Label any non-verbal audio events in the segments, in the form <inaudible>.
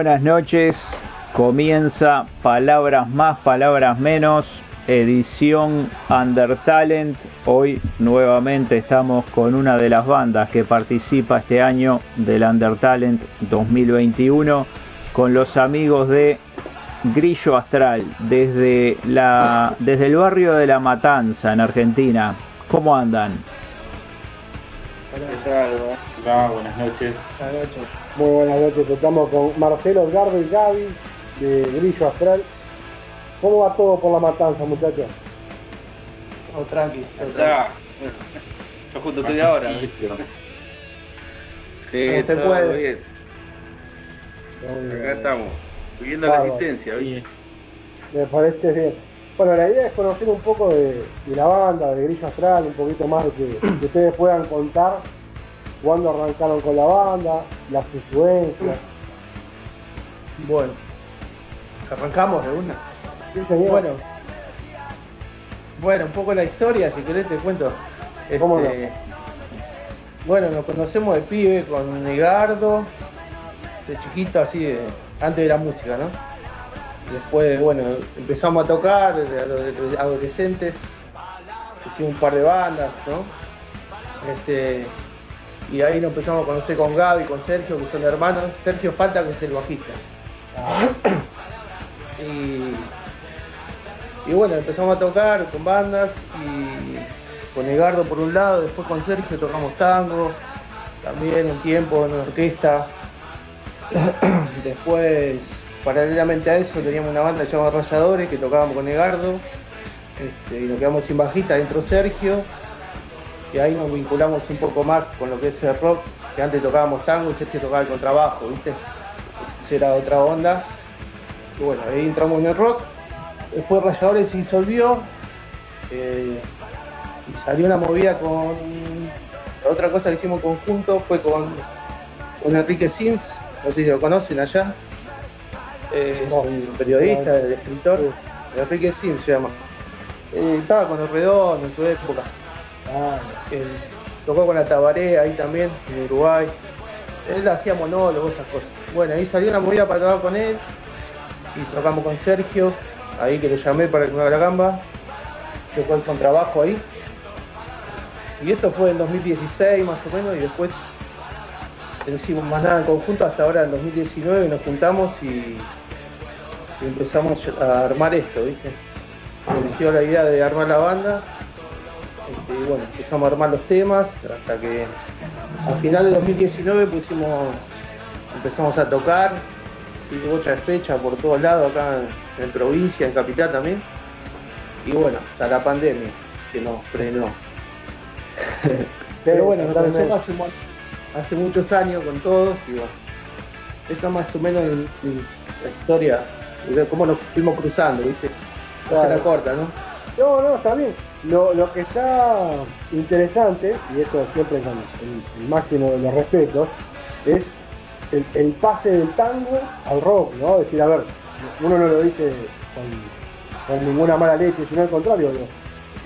Buenas noches, comienza Palabras más, Palabras menos, edición Under Talent. Hoy nuevamente estamos con una de las bandas que participa este año del Under Talent 2021 con los amigos de Grillo Astral desde, la, desde el barrio de La Matanza en Argentina. ¿Cómo andan? Buenas noches. Buenas noches. Muy buenas noches, estamos con Marcelo Edgardo y Gaby de Grillo Astral. ¿Cómo va todo por la matanza, muchachos? Todo tranqui. Yo justo estoy ahora. Sí, se puede? Bien. Acá estamos, pidiendo la asistencia, ¿viste? Me parece bien. Bueno, la idea es conocer un poco de, la banda, de Grillo Astral, un poquito más de que ustedes puedan contar cuándo arrancaron con la banda, las influencias. Bueno, arrancamos de una. Sí, señor. Bueno, bueno, un poco la historia, si querés te cuento. ¿Cómo Este, Bueno, nos conocemos de pibe con Negardo, de chiquito así, de- antes de la música, ¿no? Después, bueno, empezamos a tocar de ado- de adolescentes, hicimos un par de bandas, ¿no? Este, y ahí nos empezamos a conocer con Gaby, con Sergio, que son hermanos. Sergio Falta, que es el bajista. Y, y bueno, empezamos a tocar con bandas y con Egardo por un lado, después con Sergio tocamos tango, también un tiempo en una orquesta. <coughs> después, paralelamente a eso, teníamos una banda llamada Rayadores que tocábamos con Egardo este, y nos quedamos sin bajista, dentro Sergio y ahí nos vinculamos un poco más con lo que es el rock, que antes tocábamos tango y Sergio tocaba el contrabajo, ¿viste? Esa era otra onda. Y bueno, ahí entramos en el rock. Después Rayadores se disolvió. eh, y salió una movida con. La otra cosa que hicimos conjunto fue con, con Enrique Sims, no sé si lo conocen allá. Eh, es No. un periodista, el escritor. Enrique Sims se llama. Eh, estaba con el Redondo en su época. Ah, tocó con la Tabaré ahí también, en Uruguay. Él hacía monólogos, esas cosas. Bueno, ahí salió una movida para tocar con él. Y tocamos con Sergio, ahí que lo llamé para que me haga la gamba. Tocó el contrabajo ahí. Y esto fue en 2016 más o menos, y después no hicimos más nada en conjunto hasta ahora en 2019 nos juntamos y, empezamos a armar esto, ¿viste? Surgió la idea de armar la banda este, bueno, empezamos a armar los temas hasta que a final de 2019 pusimos, empezamos a tocar, sí, otra fecha por todos lados, acá en, en provincia, en capital también. Y bueno, hasta la pandemia que nos frenó. Pero bueno, nos conocemos hace, mu- hace muchos años con todos y bueno, esa más o menos el- el- la historia de cómo nos fuimos cruzando, ¿viste? Claro. la corta, ¿no? No, no, está bien. Lo, lo que está interesante, y esto siempre con el, el máximo de los respetos, es el, el pase del tango al rock, ¿no? Es decir, a ver, uno no lo dice con, con ninguna mala leche, sino al contrario,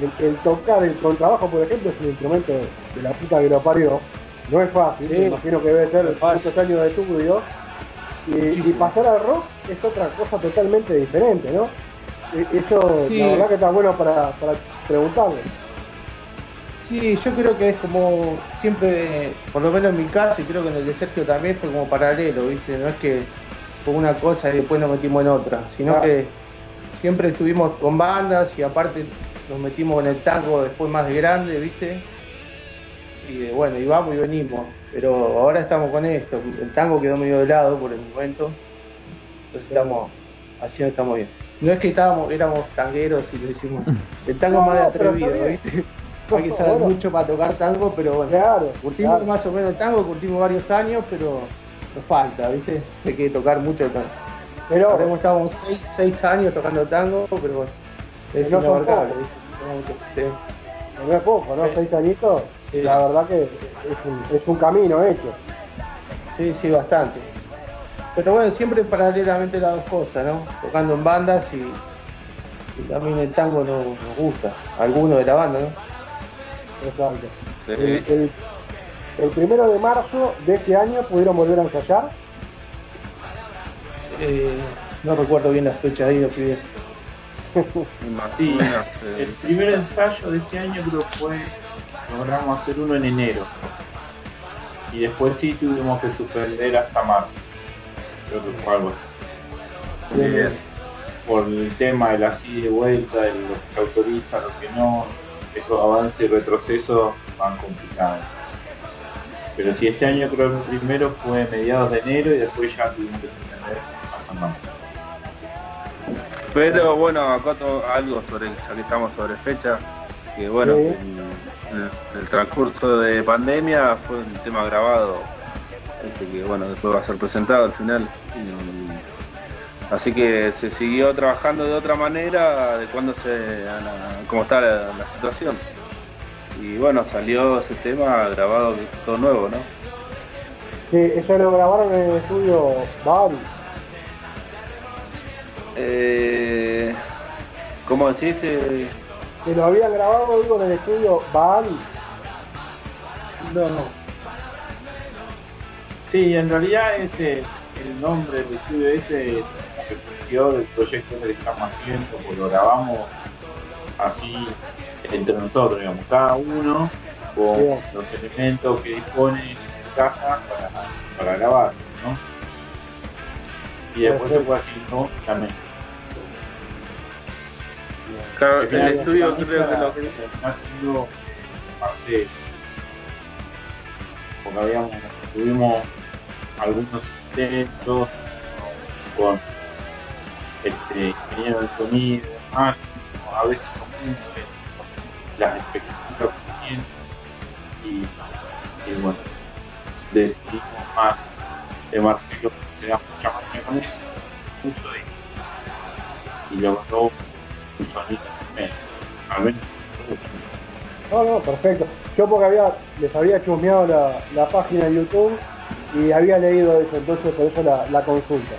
el, el tocar el contrabajo, por ejemplo, es un instrumento de la puta que lo parió. No es fácil, Sí. me imagino que debe ser muchos años de estudio. Y, pasar al rock es otra cosa totalmente diferente, ¿no? Eso, Sí. la verdad que está bueno para, para preguntarle. Sí, yo creo que es como siempre, por lo menos en mi caso, y creo que en el de Sergio también fue como paralelo, ¿viste? No es que fue una cosa y después nos metimos en otra, sino Claro. que siempre estuvimos con bandas y aparte nos metimos en el tango después más de grande, ¿viste? Y eh, bueno, y vamos y venimos, pero ahora estamos con esto, el tango quedó medio de lado por el momento, entonces estamos haciendo, estamos bien. No es que estábamos, éramos tangueros y le decimos, <laughs> el tango No, más de no, atrevido. ¿viste? <laughs> hay que saber mucho para tocar tango, pero bueno. Claro. Curtimos más o menos el tango, curtimos varios años, pero nos falta, ¿viste? Hay que tocar mucho el tango. Pero hemos estado seis, años tocando tango, pero bueno, es no inabarcable, ¿viste? No es poco, ¿no? Seis añitos, la verdad que es un, es un camino hecho. Sí, sí, bastante. Pero bueno, siempre paralelamente las dos cosas, ¿no? Tocando en bandas y y también el tango nos, gusta, algunos de la banda, ¿no? Exacto. El, primero de marzo de este año pudieron volver a ensayar. Eh, no recuerdo bien las fechas ahí, bien. <laughs> sí, el primer ensayo de este año creo que fue, logramos hacer uno en enero. Y después sí tuvimos que suspender hasta marzo. Creo que fue algo así. bien por el tema de la así de vuelta, de lo que se autoriza, lo que no, esos avances y retrocesos van complicados. Pero si este año creo que el primero fue mediados de enero y después ya tuvimos que marzo. Pero bueno, acá algo sobre, ya que estamos sobre fecha, que bueno, en, el transcurso de pandemia fue un tema grabado, este que bueno, después va a ser presentado al final. Así que se siguió trabajando de otra manera, adecuándose a la, cómo está la, situación. Y bueno, salió ese tema grabado todo nuevo, ¿no? Sí, eso lo grabaron en el estudio Bali. Eh, ¿Cómo decís? Eh? Que lo habían grabado, digo, en el estudio Bali. No, no. Sí, en realidad este, el nombre del estudio ese que surgió del proyecto que estamos haciendo, pues lo grabamos así entre nosotros, digamos, cada uno con los elementos que dispone en casa para, para grabar, ¿no? Y después se fue haciendo también. Claro, el estudio creo que lo que ha sido Marcelo. Porque habíamos, tuvimos algunos intentos con este, ingeniero de sonido, a veces común las expectativas que y, y bueno, decidimos más de Marcelo que da mucha más con eso, mucho de y todo un sonido al menos no, no, perfecto. Yo porque había, les había chusmeado la, la página de YouTube y había leído eso, entonces por eso la, la consulta.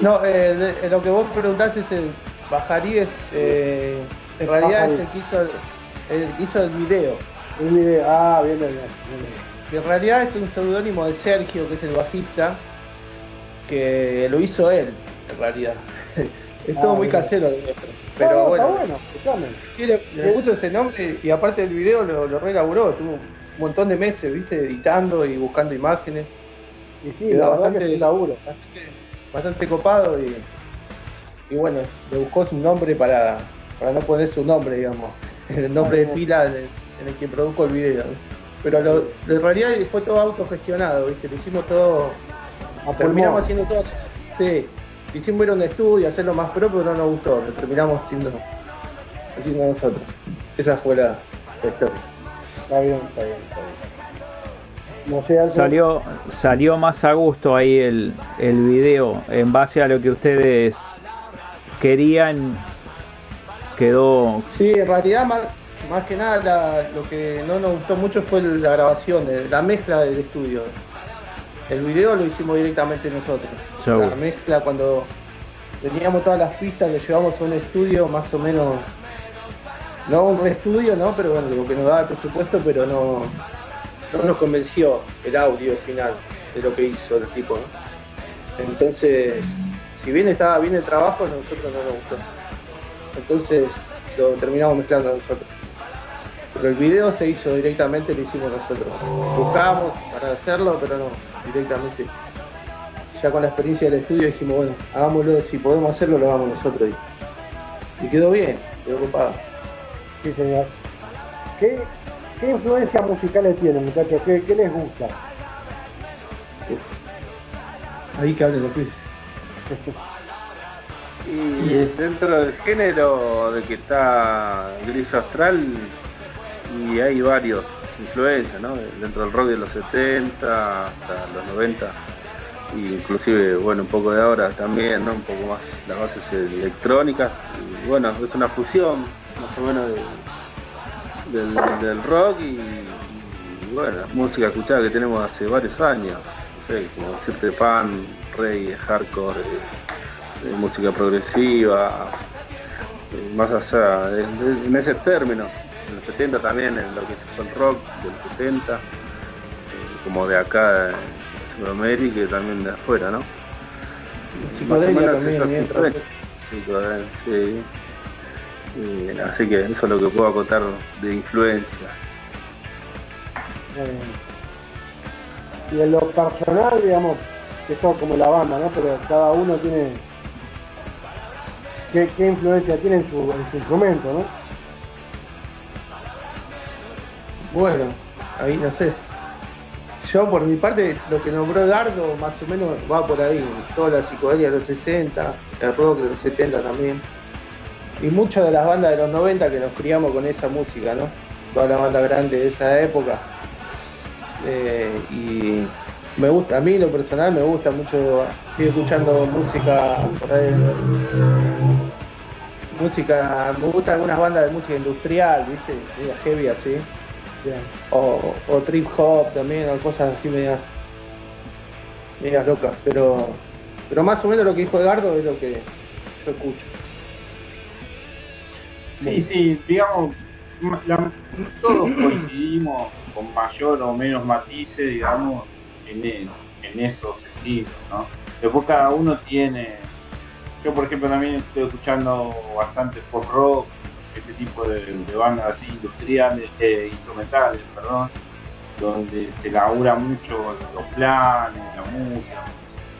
No, eh, lo que vos preguntás es el Bajarí es, eh, en realidad es el que hizo el, hizo el video. El video, ah, bien, bien, bien. En realidad es un seudónimo de Sergio, que es el bajista, que lo hizo él, en realidad. <laughs> es todo ah, muy casero Pero bueno, está bueno sí, le, puso ese nombre y aparte del video lo, lo reelaboró, tuvo un montón de meses, viste, editando y buscando imágenes. Y sí, la bastante, que laburo. Bastante, bastante copado y, y bueno, le buscó su nombre para, para no poner su nombre, digamos, <laughs> el nombre de pila en el que produjo el video. Pero lo, en realidad fue todo autogestionado, ¿viste? Lo hicimos todo. terminamos haciendo todo. Sí, hicimos ir a un estudio, hacerlo más propio, no nos gustó, lo terminamos haciendo, haciendo nosotros. Esa fue la, historia. Está bien, está bien, está bien salió, salió más a gusto ahí el, el video en base a lo que ustedes querían. Quedó. Sí, en realidad más, más que nada lo que no nos gustó mucho fue la grabación, la mezcla del estudio. El video lo hicimos directamente nosotros. La mezcla cuando teníamos todas las pistas, lo llevamos a un estudio más o menos, no un estudio, ¿no? Pero bueno, lo que nos daba el presupuesto, pero no, no nos convenció el audio final de lo que hizo el tipo. Entonces, si bien estaba bien el trabajo, a nosotros no nos gustó. Entonces lo terminamos mezclando nosotros. Pero el video se hizo directamente, lo hicimos nosotros. Buscábamos para hacerlo, pero no, directamente. Ya con la experiencia del estudio dijimos, bueno, hagámoslo, si podemos hacerlo, lo hagamos nosotros. Y quedó bien, quedó ocupado. Sí, señor. ¿Qué, ¿Qué influencias musicales tienen, muchachos? ¿Qué, ¿Qué, les gusta? Ahí que hablen los <laughs> Y dentro del género de que está Gris Astral, y hay varios influencias, ¿no? Dentro del rock de los 70 hasta los 90, inclusive, bueno, un poco de ahora también, ¿no? Un poco más las bases electrónicas. Y bueno, es una fusión, más o menos, del, rock y, bueno, música escuchada que tenemos hace varios años. No sé, como decirte pan, reggae, hardcore, eh, música progresiva, eh, más allá, en ese término en los 70 también, en lo que fue el rock de los 70, eh, como de acá en Sudamérica y también de afuera, ¿no? Psicodelia también, sí. así que eso es lo que puedo acotar de influencia. y en lo personal, digamos, que son como la banda, ¿no? Pero cada uno tiene. ¿Qué, qué influencia tiene en su, en su instrumento, ¿no? Bueno, ahí no sé. Yo por mi parte, lo que nombró Dardo más o menos va por ahí. Toda la psicodelia de los 60, el rock de los 70 también. Y muchas de las bandas de los 90 que nos criamos con esa música, ¿no? Toda la banda grande de esa época. Eh, y me gusta, a mí lo personal me gusta mucho, estoy escuchando música por ahí, música, me gustan algunas bandas de música industrial, viste, heavy así. O, trip hop también, o cosas así medias, medias locas, pero, pero más o menos lo que dijo Edgardo es lo que yo escucho. Sí, sí, digamos, todos coincidimos con mayor o menos matices, digamos, en, en esos sentidos, ¿no? Después cada uno tiene, yo por ejemplo también estoy escuchando bastante pop rock, tipo de, bandas así industriales, eh, instrumentales, perdón, donde se labura mucho los planes, la música,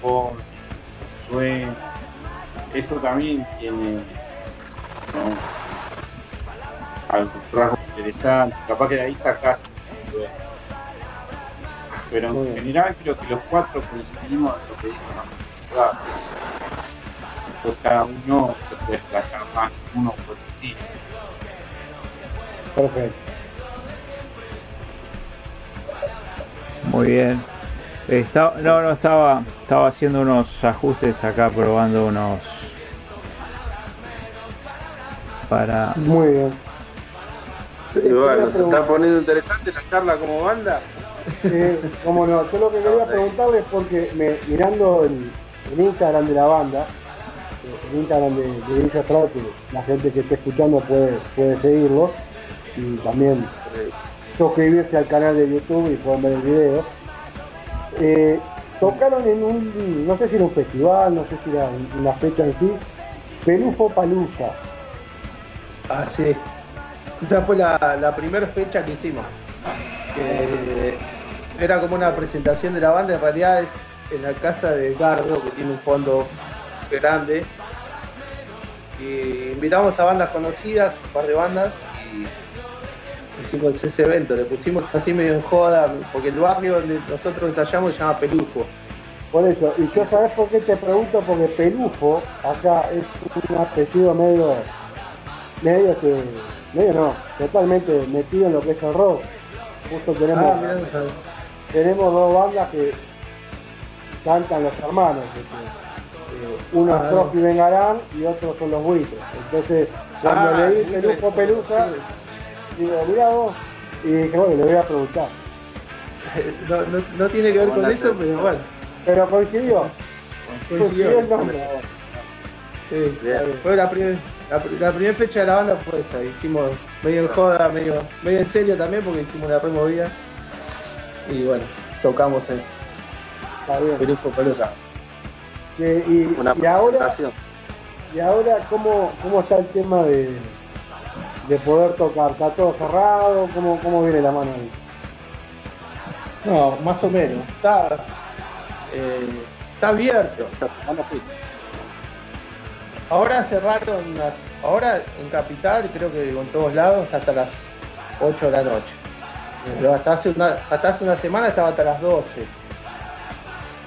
el sueño. Esto también tiene ¿no? algo rasgos interesantes, capaz que de ahí sacas pero en general creo que los cuatro coincidimos en lo que dijo Entonces cada uno se puede explayar más uno por el. Perfecto. Muy bien. no, no, estaba, estaba haciendo unos ajustes acá, probando unos para. Muy bien. Sí, bueno, se está poniendo interesante la charla como banda. Eh, como no, yo lo que quería preguntarles porque me, mirando el, Instagram de la banda, eh, el Instagram de, de que la gente que esté escuchando puede, puede seguirlo, y también eh, suscribirse al canal de YouTube y pueden ver el video. Eh, tocaron en un, no sé si era un festival, no sé si era una fecha en sí, Pelufo Palusa. Ah. Esa fue la, primera fecha que hicimos. era como una presentación de la banda, en realidad es en la casa de Gardo, que tiene un fondo grande. Y invitamos a bandas conocidas, un par de bandas, hicimos ese evento, le pusimos así medio en joda, porque el barrio donde nosotros ensayamos se llama Pelufo. Por eso, y yo sabes por qué te pregunto, porque Pelufo acá es un apellido medio, medio que, medio no, totalmente metido en lo que es el rock. Justo tenemos, ah, tenemos dos bandas que cantan los hermanos, eh, uno es ah, Vengarán y otros son los buitres. Entonces, cuando ah, leí Pelufo Pelusa, digo, mira vos, y dije, bueno, le voy a preguntar. <laughs> No, no, no tiene que ver con eso, pero bueno. Pero coincidió. Coincidió el nombre. Sí, fue la, primera la, primera fecha de la banda fue esa, hicimos medio en joda, medio, medio en serio también porque hicimos una removida y bueno, tocamos en Perú fue pelusa. Y, y, y ahora, y ahora ¿cómo, cómo está el tema de, de poder tocar? ¿Está todo cerrado? ¿Cómo, cómo viene la mano ahí? No, más o menos. Está, eh, está abierto. Ahora cerraron, ahora en Capital, creo que con todos lados, hasta las 8 de la noche. Pero hasta hace una, hasta hace una semana estaba hasta las 12.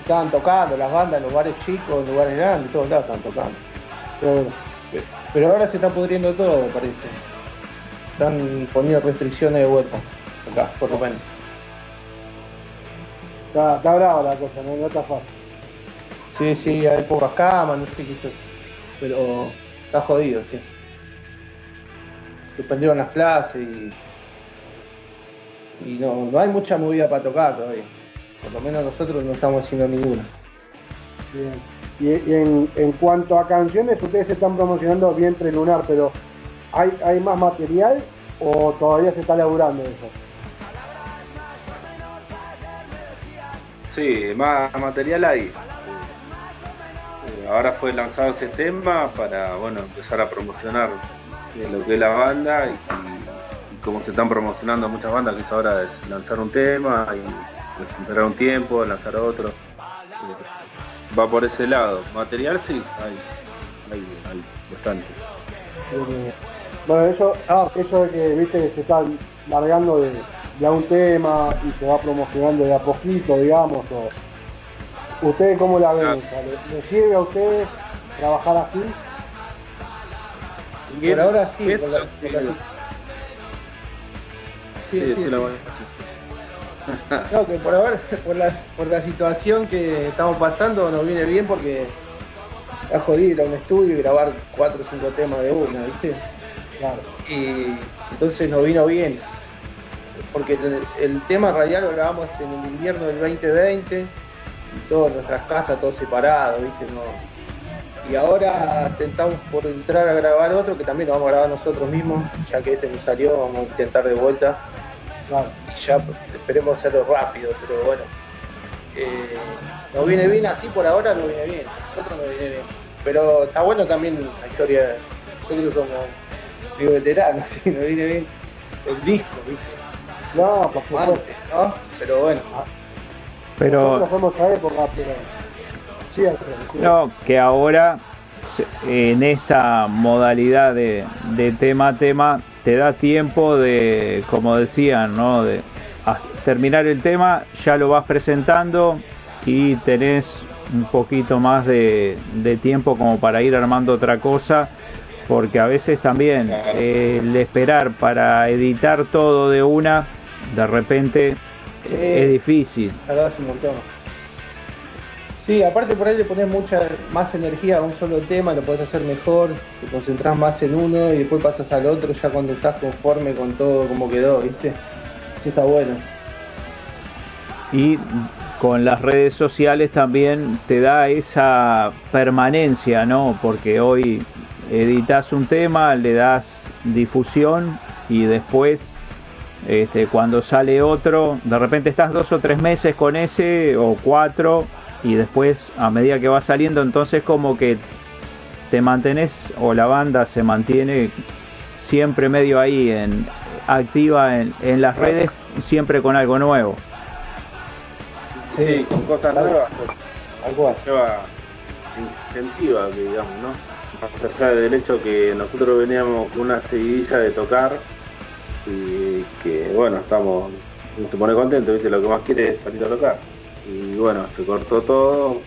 Estaban tocando las bandas en los bares chicos, en lugares grandes, todos lados estaban tocando. Pero, ahora se está pudriendo todo, parece. Están poniendo restricciones de vuelta. Acá, por lo menos. Está, está brava la cosa, no, no está fácil. Sí, sí, hay pocas camas, no sé qué Pero está jodido, sí. Suspendieron las clases y. Y no, no hay mucha movida para tocar todavía. Por lo menos nosotros no estamos haciendo ninguna. Bien. Y, en, en, cuanto a canciones, ustedes se están promocionando Vientre Lunar, pero ¿hay, ¿hay más material o todavía se está laburando eso? Sí, más material hay. Eh, ahora fue lanzado ese tema para bueno empezar a promocionar lo que es la banda y, como se están promocionando muchas bandas, que es ahora es lanzar un tema y esperar un tiempo, lanzar otro va por ese lado. Material sí, hay, hay, bastante. Bueno, eso, ah, eso de que viste que se está largando de, de un tema y se va promocionando de a poquito, digamos, o, ¿ustedes cómo la ven? ¿Le, sirve a ustedes trabajar así? Por ahora sí, sí, sí, <laughs> no, que por ahora, por la, por la situación que estamos pasando, nos viene bien porque ha jodido ir a un estudio y grabar cuatro o cinco temas de una, ¿viste? Claro. Y entonces nos vino bien. Porque el, tema radial lo grabamos en el invierno del 2020, y todas nuestras casas, todo separado, ¿viste? y ahora intentamos por entrar a grabar otro que también lo vamos a grabar nosotros mismos, ya que este nos salió, vamos a intentar de vuelta y ya esperemos hacerlo rápido, pero bueno. Eh, nos viene bien así por ahora, nos viene bien. Nosotros nos viene bien. Pero está bueno también la historia. Nosotros somos digo, veteranos, <laughs> ¿sí? nos viene bien el disco, ¿viste? No, por supuesto. ¿no? Pero bueno. Pero. Nosotros a época, pero. Sí, no, que ahora en esta modalidad de, de tema a tema te da tiempo de, como decían, ¿no? de terminar el tema, ya lo vas presentando y tenés un poquito más de, tiempo como para ir armando otra cosa, porque a veces también eh, el esperar para editar todo de una, de repente es difícil. un montón. Sí, aparte por ahí le pones mucha más energía a un solo tema, lo puedes hacer mejor, te concentras más en uno y después pasas al otro ya cuando estás conforme con todo como quedó, ¿viste? Sí está bueno. Y con las redes sociales también te da esa permanencia, ¿no? Porque hoy editas un tema, le das difusión y después este, cuando sale otro, de repente estás dos o tres meses con ese o cuatro y después a medida que va saliendo entonces como que te mantenés o la banda se mantiene siempre medio ahí en activa en, en las redes siempre con algo nuevo. Sí, con cosas nuevas pues, algo lleva incentiva digamos no más allá del hecho que nosotros veníamos con una seguidilla de tocar y que bueno estamos se pone contento ¿viste? lo que más quiere es salir a tocar y bueno, se cortó todo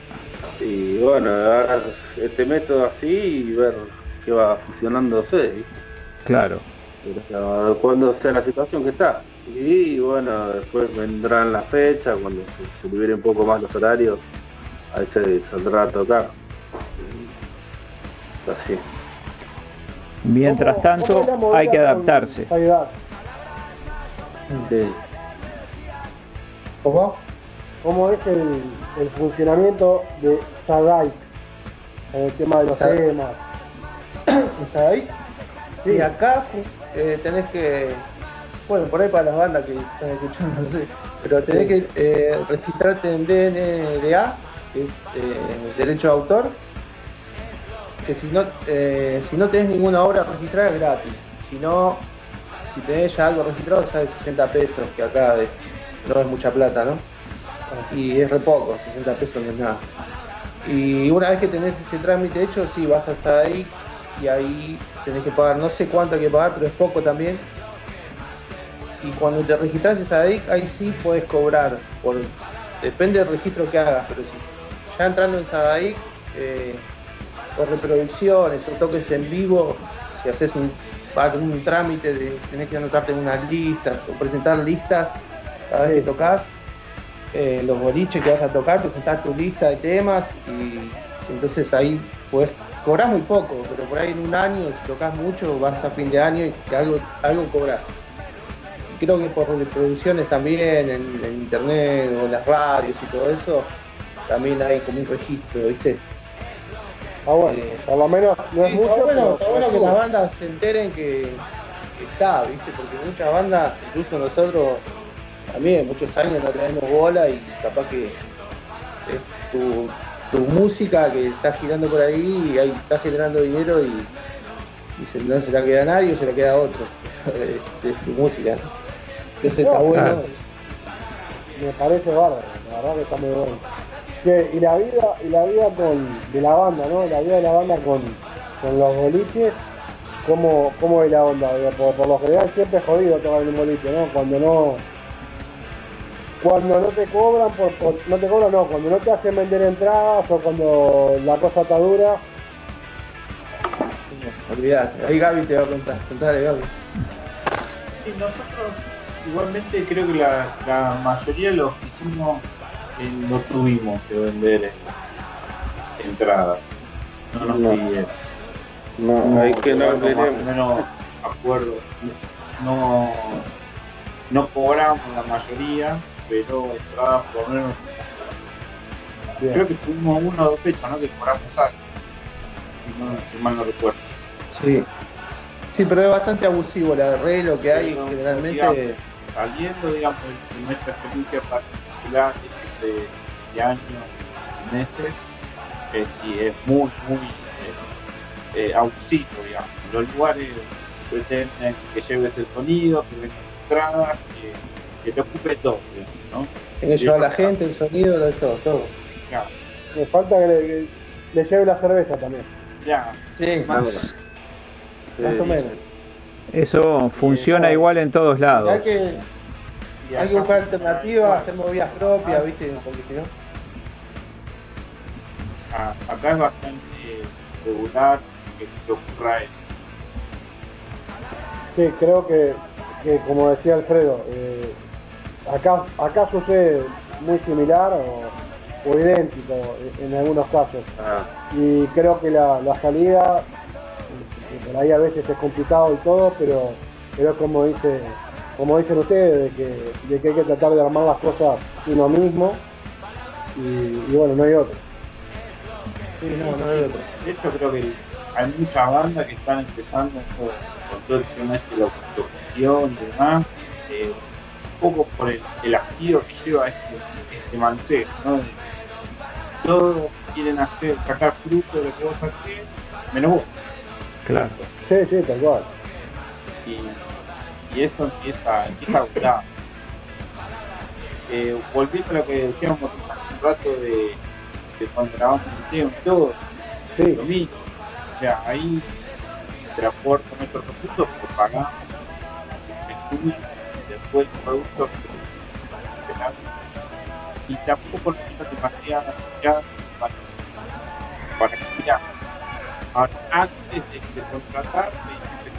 y bueno, este método así y ver qué va funcionándose. Claro. Cuando sea la situación que está. Y bueno, después vendrán las fechas, cuando se, liberen un poco más los horarios, ahí se saldrá a tocar. Así. Mientras tanto, hay que adaptarse. Sí. ¿Cómo? cómo es el, funcionamiento de Sadai en el tema de los temas. ¿Sadai? Sí. Y acá eh, tenés que, bueno, por ahí para las bandas que están escuchando, <laughs> no sé, pero tenés que eh, registrarte en DNDA, que es eh, derecho de autor, que si no, si no tenés ninguna obra registrada es gratis. Si no, si tenés ya algo registrado, ya de 60 pesos, que acá no es mucha plata, ¿no? y es re poco, 60 pesos no es nada. Y una vez que tenés ese trámite hecho, sí, vas hasta ahí y ahí tenés que pagar, no sé cuánto hay que pagar, pero es poco también. Y cuando te registras en SADIC, ahí sí puedes cobrar, por, depende del registro que hagas, pero sí. Ya entrando en SADIC, eh, o reproducciones o toques en vivo, si haces un, un trámite de tenés que anotarte en unas listas o presentar listas cada vez que tocas, eh, los boliches que vas a tocar, presentar tu lista de temas y entonces ahí puedes cobrar muy poco, pero por ahí en un año, si tocas mucho, vas a fin de año y algo, algo cobras. Creo que por reproducciones también, en, internet o en las radios y todo eso, también hay como un registro, ¿viste? Ah, bueno, eh, por lo menos no es mucho. bueno, bueno que las bandas se enteren que, está, ¿viste? Porque muchas bandas, incluso nosotros, también muchos años no le damos bola y capaz que tu, tu música que está girando por ahí y ahí está generando dinero y, y no se la queda a nadie o se la queda a otro <laughs> de, tu música. Entonces está bueno. Me parece bárbaro, la verdad que está muy bueno. Y la vida, y la vida con, de la banda, ¿no? La vida de la banda con, con los boliches, ¿cómo, ¿cómo es la onda? Por, por lo general siempre es jodido tocar un boliche, ¿no? Cuando no cuando no te cobran, por, no te cobran, no, cuando no te hacen vender entradas o cuando la cosa está dura. Olvidate, ahí Gaby te va a contar, contale Gaby. Sí, nosotros igualmente creo que la, la mayoría de los que hicimos no tuvimos que vender entradas. No nos pidieron. No, hay que no menos acuerdo. No, no cobramos la mayoría, pero entradas por lo menos. Creo que tuvimos una o dos fechas, ¿no? Que cobramos algo. Si, no, mal no recuerdo. Sí. Sí, pero es bastante abusivo el arreglo que hay generalmente. saliendo, digamos, de nuestra experiencia particular de, de años, meses, eh, sí, es muy, muy eh, eh, digamos. Los lugares pretenden que lleves el sonido, que vengas entradas, que que te ocupe todo, ¿no? Tiene que llevar la gente, el sonido, lo de todo, todo. Claro. Me falta que le, lleve la cerveza también. Ya. Sí, más, más o menos. Eso funciona igual en todos lados. Que, hay que buscar alternativas, hacer movidas propias, ¿viste? Porque si no. Ah, acá es bastante regular que ocurra eso. Sí, creo que, que como decía Alfredo, eh, acá, acá sucede muy similar o, idéntico en algunos casos. Ah. Y creo que la, salida, por ahí a veces es complicado y todo, pero, pero como dice como dicen ustedes, de que, de que hay que tratar de armar las cosas uno mismo y, bueno, no hay otro. Sí, no, no hay otro. De hecho creo que hay muchas bandas que están empezando con todo el tema este de la autogestión y demás, eh, poco por el, el activo que lleva este, este ¿no? Todos quieren hacer, sacar fruto de lo que vos haces, menos vos. Claro. Sí, sí, tal cual. Y, y eso empieza, empieza a gustar. Eh, volviendo a lo que decíamos hace un rato de, de cuando grabamos el tema y todo, sí. lo mismo. O sea, ahí transporte nuestros recursos, pues pagamos el estudio después el producto y tampoco necesitas demasiadas ya para, para que Ahora, antes de, de contratarte,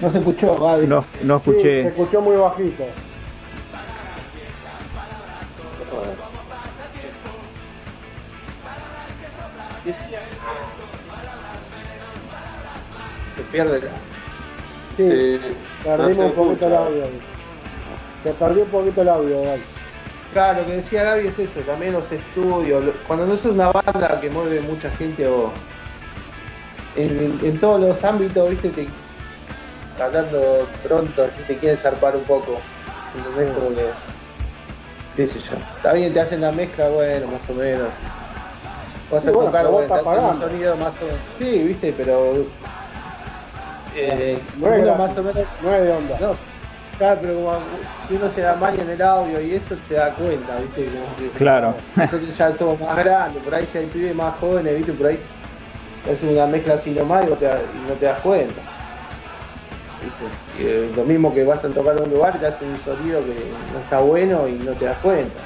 no se escuchó, Gaby. No, no escuché. se escuchó muy bajito. Se pierde la... Sí, perdimos un poquito el audio. Se perdió un poquito el audio, Gaby. Claro, lo que decía Gaby es eso, también los estudios, cuando no es una banda que mueve mucha gente o en, todos los ámbitos, viste, te, hablando pronto, si te quieres zarpar un poco, ¿entendés? Como que, qué sé yo, está bien, te hacen la mezcla, bueno, más o menos, vas a tocar, bueno, te un sonido más o menos. Sí, viste, pero. Eh, no es más o menos. No es de onda. No. Claro, pero como si uno se da mal en el audio y eso se da cuenta, ¿viste? claro. Nosotros ya somos más grandes, por ahí si hay pibes más jóvenes, ¿viste? Por ahí hacen una mezcla así nomás y, no te das cuenta. ¿Viste? Y, lo mismo que vas a tocar en un lugar y te hacen un sonido que no está bueno y no te das cuenta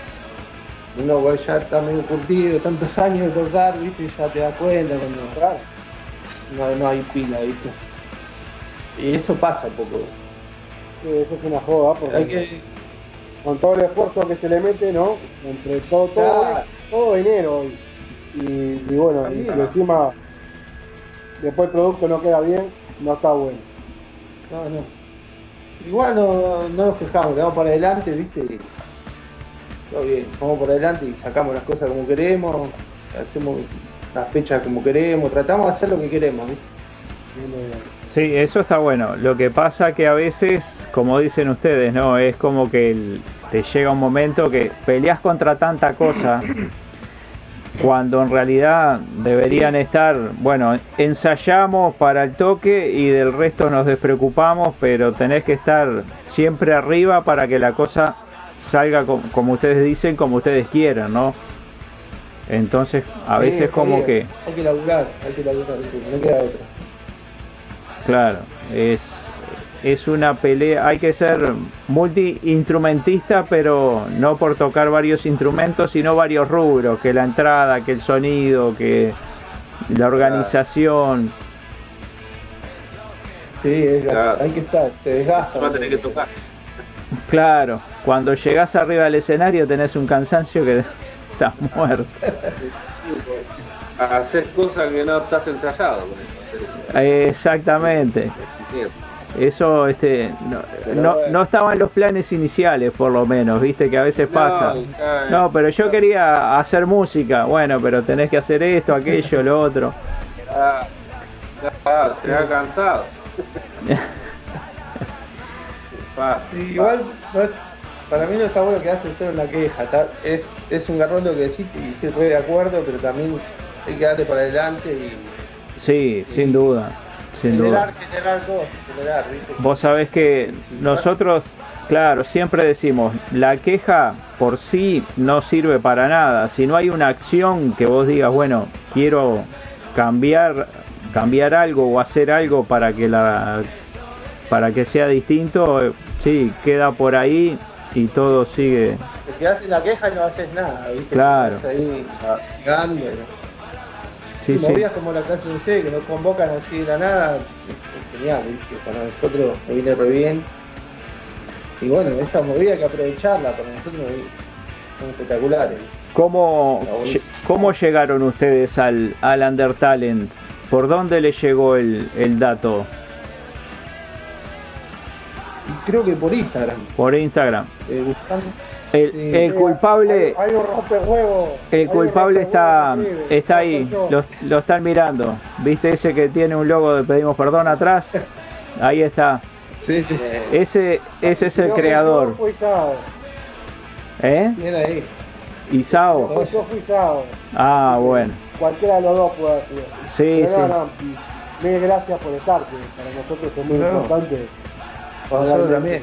uno ya está medio curtido, tantos <laughs> años de tocar, viste, ya te das cuenta cuando no, no hay pila, viste. Y eso pasa un poco. eso es una joda, porque con todo el esfuerzo que se le mete, ¿no? Entre todo, todo, todo enero y, y, bueno, y, encima después el producto no queda bien, no está bueno. No, no. Igual no, no nos quejamos, le vamos para adelante, viste, todo bien, vamos por adelante y sacamos las cosas como queremos, hacemos las fechas como queremos, tratamos de hacer lo que queremos. Sí, eso está bueno. Lo que pasa que a veces, como dicen ustedes, no, es como que te llega un momento que peleas contra tanta cosa cuando en realidad deberían estar, bueno, ensayamos para el toque y del resto nos despreocupamos, pero tenés que estar siempre arriba para que la cosa salga como, ustedes dicen, como ustedes quieran, ¿no? Entonces, a veces como que... Hay que laburar, hay que laburar, no queda otra. Claro, es, es una pelea, hay que ser multi-instrumentista, pero no por tocar varios instrumentos, sino varios rubros, que la entrada, que el sonido, que la organización. Sí, hay que estar, te desgasta. Va a tener que tocar. Claro, cuando llegas arriba del escenario tenés un cansancio que <laughs> estás muerto. Haces cosas que no estás ensayado. Exactamente. Eso este, no, no, estaba en los planes iniciales, por lo menos, viste que a veces pasa. No, pero yo quería hacer música. Bueno, pero tenés que hacer esto, aquello, lo otro. Ah, te ha cansado. igual, para mí no está bueno que hace solo una queja. es, es un garrón lo que decís y estoy de acuerdo, pero también hay que darte para adelante y. Sí, sin duda. Sin duda. Vos sabés que nosotros, claro, siempre decimos, la queja por sí no sirve para nada. Si no hay una acción que vos digas, bueno, quiero cambiar, cambiar algo o hacer algo para que la para que sea distinto, sí, queda por ahí y todo sigue. Te quedas en la queja y no haces nada, ¿viste? Claro. ahí. Sí, sí. Movidas como la clase de ustedes que no convocan así de la nada, es genial, ¿viste? Para nosotros nos viene re bien. Y bueno, esta movida hay que aprovecharla, para nosotros son espectaculares. ¿Cómo, ¿Cómo llegaron ustedes al, al Undertalent? ¿Por dónde les llegó el, el dato? creo que por Instagram. Por Instagram. Eh, el, culpable. Hay, un rompehuevo. El culpable está, está ahí. Lo, lo, están mirando. ¿Viste ese que tiene un logo de pedimos perdón atrás? Ahí está. Sí, sí. Ese, ese es el creador. ¿Eh? Mira ahí. Isao. yo fui Sao. Ah, bueno. Cualquiera de los dos puede ser. Sí, sí. mil gracias por estar, para nosotros es muy importante nosotros también.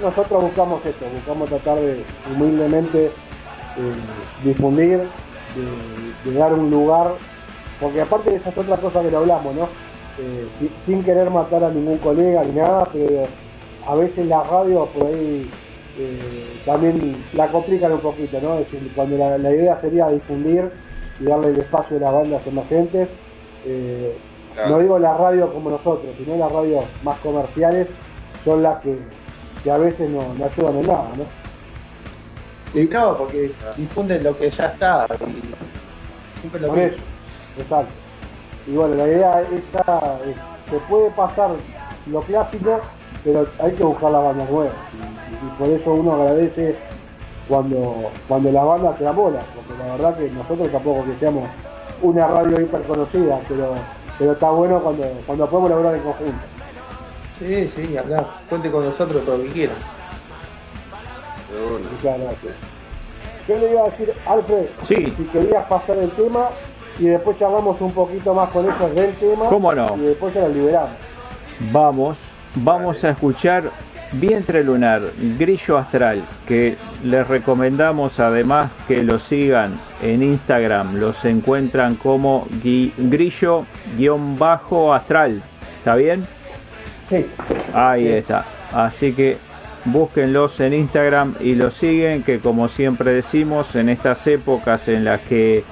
Nosotros buscamos esto, buscamos tratar de humildemente eh, difundir, de, dar un lugar, porque aparte de esas otras cosas que le hablamos, ¿no? Eh, sin querer matar a ningún colega ni nada, pero a veces la radio por ahí eh, también la complican un poquito, ¿no? Es decir, cuando la, idea sería difundir y darle el espacio a las bandas emergentes, no digo la radio como nosotros, sino las radios más comerciales son las que, a veces no, ayudan en nada, ¿no? Y no, porque difunden lo que ya está. Y siempre lo que exacto. Y bueno, la idea esta es, se puede pasar lo clásico, pero hay que buscar la banda nueva. Y, por eso uno agradece cuando, cuando la banda se mola, porque la verdad que nosotros tampoco que seamos una radio hiper conocida, pero pero está bueno cuando, cuando podemos lograr en conjunto. Sí, sí, hablar. Cuente con nosotros todo lo que quieran. Muchas gracias. yo le iba a decir, Alfred, sí. si querías pasar el tema y después charlamos un poquito más con ellos del tema. ¿Cómo no? Y después ya lo liberamos. Vamos, vamos a escuchar Vientre Lunar, Grillo Astral, que les recomendamos además que lo sigan en Instagram, los encuentran como Grillo-Astral, ¿está bien? Sí. Ahí está, así que búsquenlos en Instagram y los siguen, que como siempre decimos, en estas épocas en las que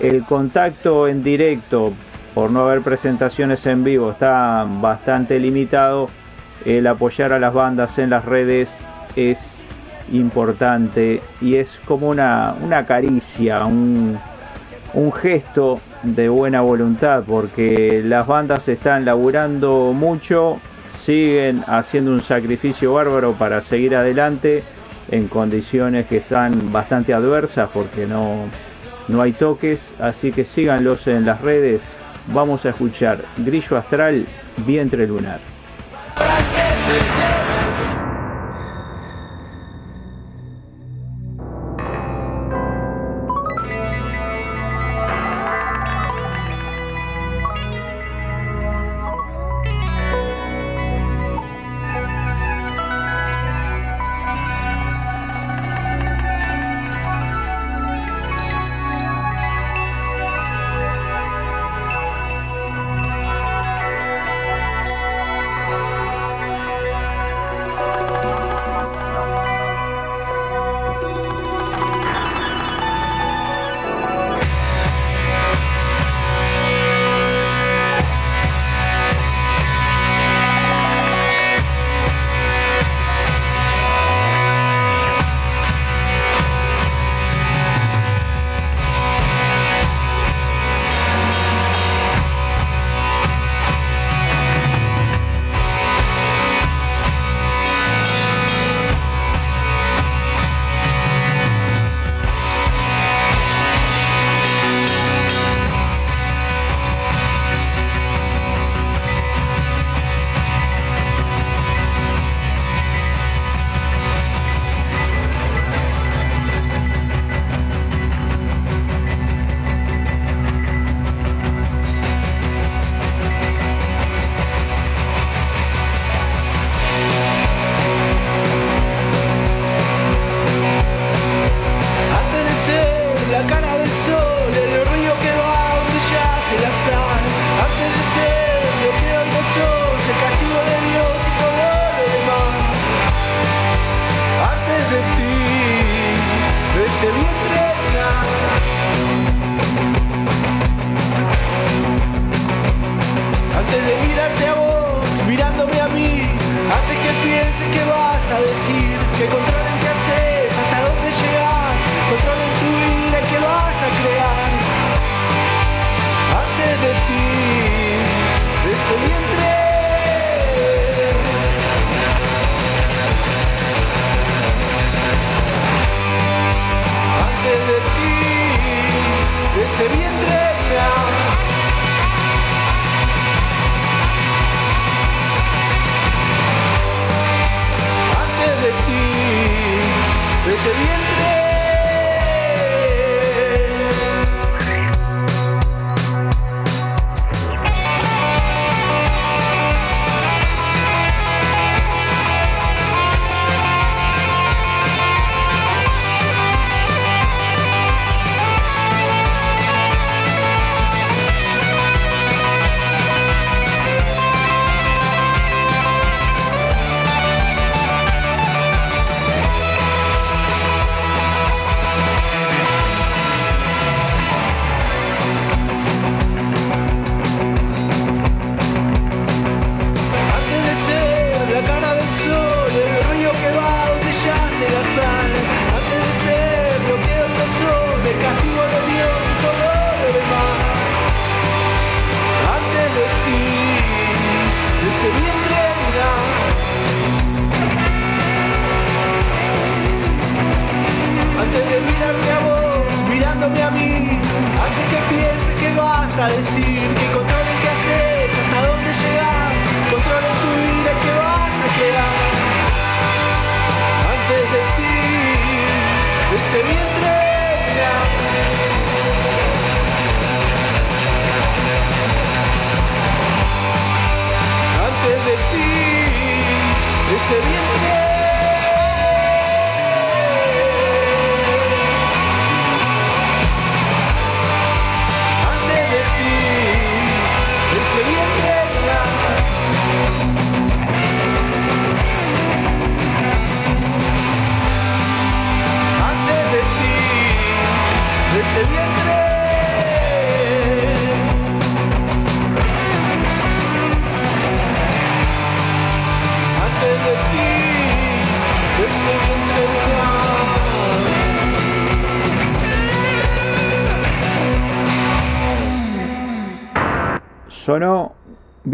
el contacto en directo, por no haber presentaciones en vivo, está bastante limitado, el apoyar a las bandas en las redes es importante y es como una, una caricia, un, un gesto de buena voluntad, porque las bandas están laburando mucho siguen haciendo un sacrificio bárbaro para seguir adelante en condiciones que están bastante adversas porque no, no hay toques, así que síganlos en las redes. Vamos a escuchar Grillo Astral, Vientre Lunar.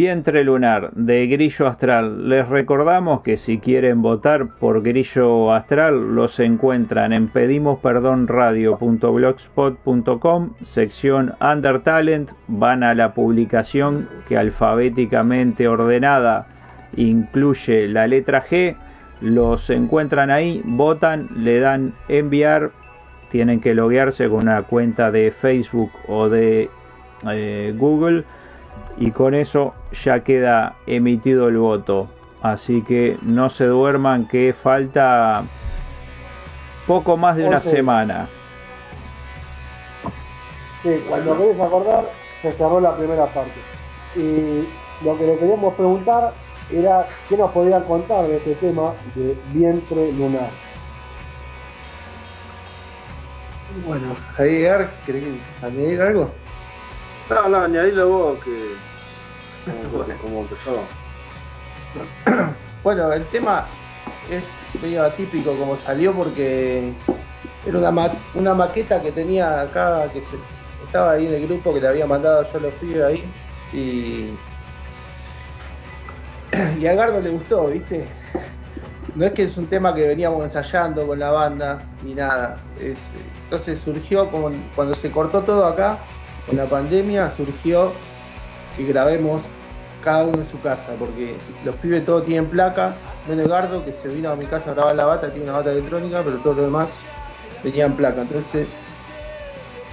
Vientre Lunar de Grillo Astral. Les recordamos que si quieren votar por Grillo Astral los encuentran en pedimosperdonradio.blogspot.com, sección Under Talent, van a la publicación que alfabéticamente ordenada incluye la letra G, los encuentran ahí, votan, le dan enviar, tienen que loguearse con una cuenta de Facebook o de eh, Google. Y con eso ya queda emitido el voto. Así que no se duerman que falta poco más de una semana. Sí, cuando querés acordar, se cerró la primera parte. Y lo que le queríamos preguntar era qué nos podía contar de este tema de vientre lunar. Bueno, ahí Edgar, ¿querés que- añadir algo? No, no, añadilo vos que. Empezó. <clears throat> Bueno, el tema es medio atípico como salió porque era una, ma- una maqueta que tenía acá, que se, estaba ahí en el grupo que le había mandado yo a los pibes ahí. Y, <clears throat> y a Gardo le gustó, ¿viste? No es que es un tema que veníamos ensayando con la banda ni nada. Es- entonces surgió como cuando se cortó todo acá, con la pandemia, surgió y grabemos cada uno en su casa, porque los pibes todos tienen placa, menos Gardo que se vino a mi casa a grabar la bata, tiene una bata electrónica, pero todos los demás tenían placa. Entonces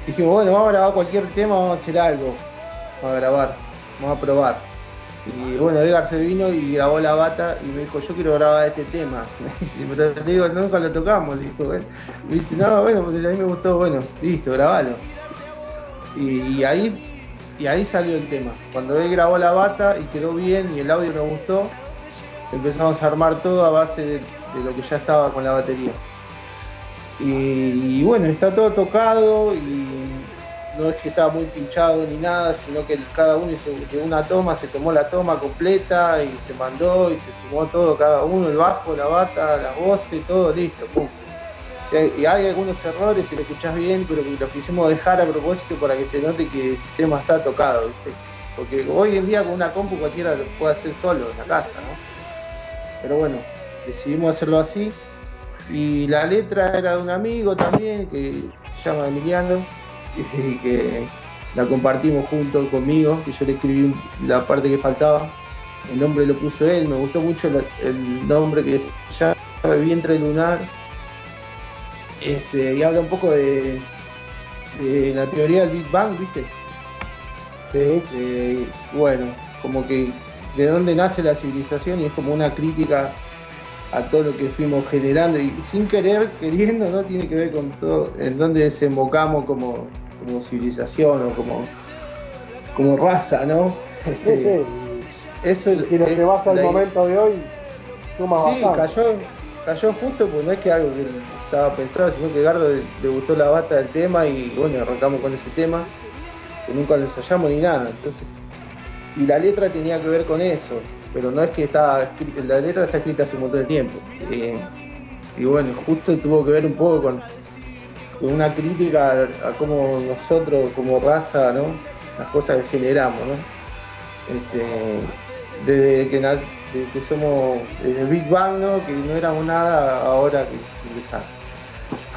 dijimos, bueno, vamos a grabar cualquier tema, vamos a hacer algo, vamos a grabar, vamos a probar. Y bueno, Edgar se vino y grabó la bata y me dijo, yo quiero grabar este tema. <laughs> Y pero le digo, nunca lo tocamos, dijo él. Me dice, no, bueno, porque a mí me gustó, bueno, listo, grabalo. Y, y ahí y ahí salió el tema. Cuando él grabó la bata y quedó bien y el audio nos gustó, empezamos a armar todo a base de, lo que ya estaba con la batería. Y, y bueno, está todo tocado y no es que estaba muy pinchado ni nada, sino que cada uno hizo de una toma, se tomó la toma completa y se mandó y se sumó todo, cada uno, el bajo, la bata, las voces, todo listo, pum. Y hay algunos errores si lo escuchás bien, pero que lo quisimos dejar a propósito para que se note que el tema está tocado, ¿viste? Porque hoy en día con una compu cualquiera lo puede hacer solo en la casa, ¿no? Pero bueno, decidimos hacerlo así. Y la letra era de un amigo también que se llama Emiliano <laughs> y que la compartimos junto conmigo y yo le escribí la parte que faltaba. El nombre lo puso él, me gustó mucho el nombre que se llama Vientre Lunar este, y habla un poco de, de la teoría del Big Bang, ¿viste? Eh, bueno, como que de dónde nace la civilización y es como una crítica a todo lo que fuimos generando y sin querer, queriendo, ¿no? Tiene que ver con todo, en dónde desembocamos como, como civilización o como, como raza, ¿no? Sí, Este, sí, eso y si lo es llevas al momento de hoy, suma Sí, bastante. cayó, cayó justo, pues no es que algo que estaba pensado, sino que Gardo le, gustó la bata del tema y bueno, arrancamos con ese tema, que nunca lo ensayamos ni nada. Entonces, y la letra tenía que ver con eso, pero no es que estaba la letra está escrita hace un montón de tiempo. Eh, y bueno, justo tuvo que ver un poco con, una crítica a, a cómo nosotros como raza. Las cosas que generamos. Este, desde que, que somos desde Big Bang, ¿no? que no éramos nada, ahora que empezamos.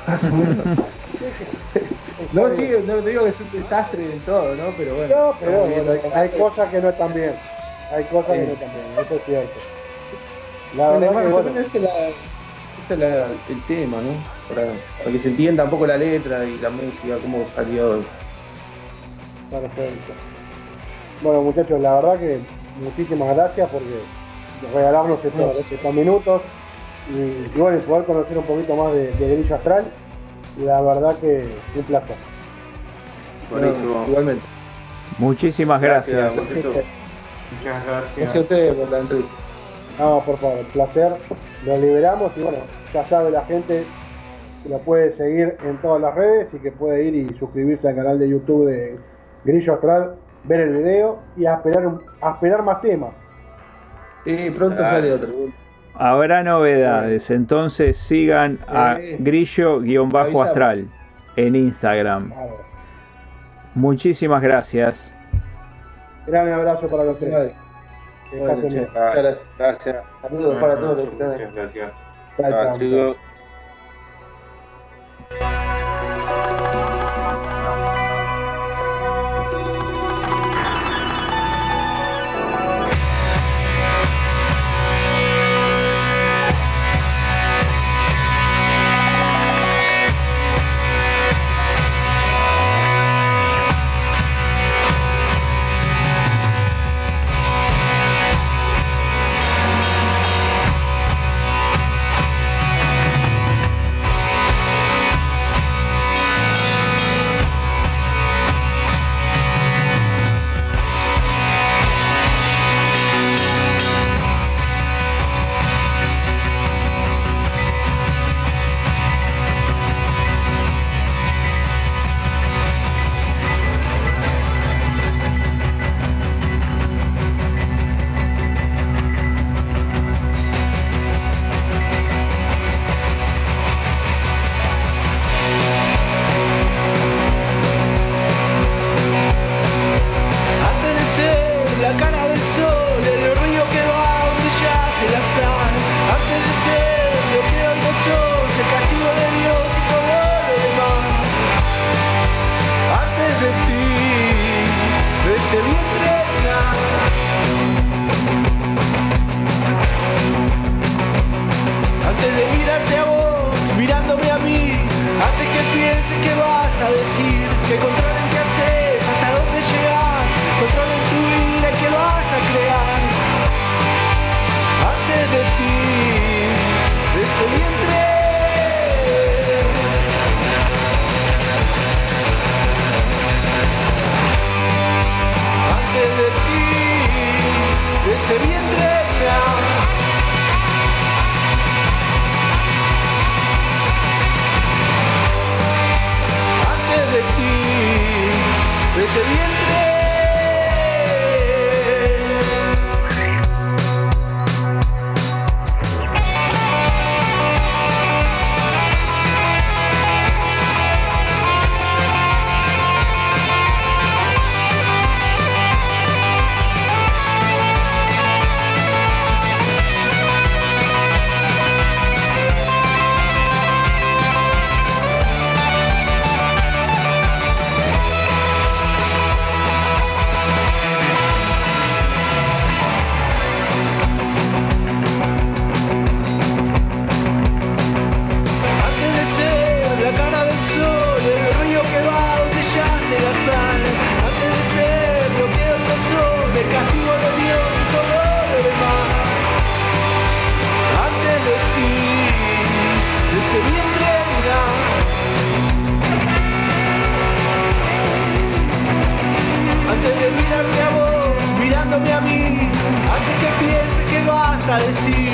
<laughs> No, sí, no digo que es un desastre en todo, ¿no? Pero bueno. No, pero estamos viendo bueno, hay cosas que no están bien. Hay cosas que no están bien, eso es cierto. La Bueno, verdad más que bueno, ese es, la- ese es la- el tema, ¿no? Para, para que se entienda un poco la letra y la música, cómo salió. perfecto. Bueno muchachos, la verdad que muchísimas gracias porque regalarnos estos, minutos y, bueno, poder conocer un poquito más de, de Grillo Astral. La verdad que un placer. Buenísimo. igualmente. Muchísimas gracias. Gracias. Muchas gracias. Gracias a ustedes por la entrevista. No, por favor, placer. Lo liberamos y bueno, ya sabe la gente que lo puede seguir en todas las redes y que puede ir y suscribirse al canal de YouTube de Grillo Astral, ver el video y a esperar, a esperar más temas. Sí, pronto Dale. sale otro. Habrá novedades, entonces sigan a Sí. grillo-astral en Instagram. Muchísimas gracias. Gran abrazo para los tres. Bueno, bien. muchas gracias. Gracias. Saludos para todos los que están ahí. Muchas gracias. Chao, pienses que vas a decir, que controlen ese vientre. Que vas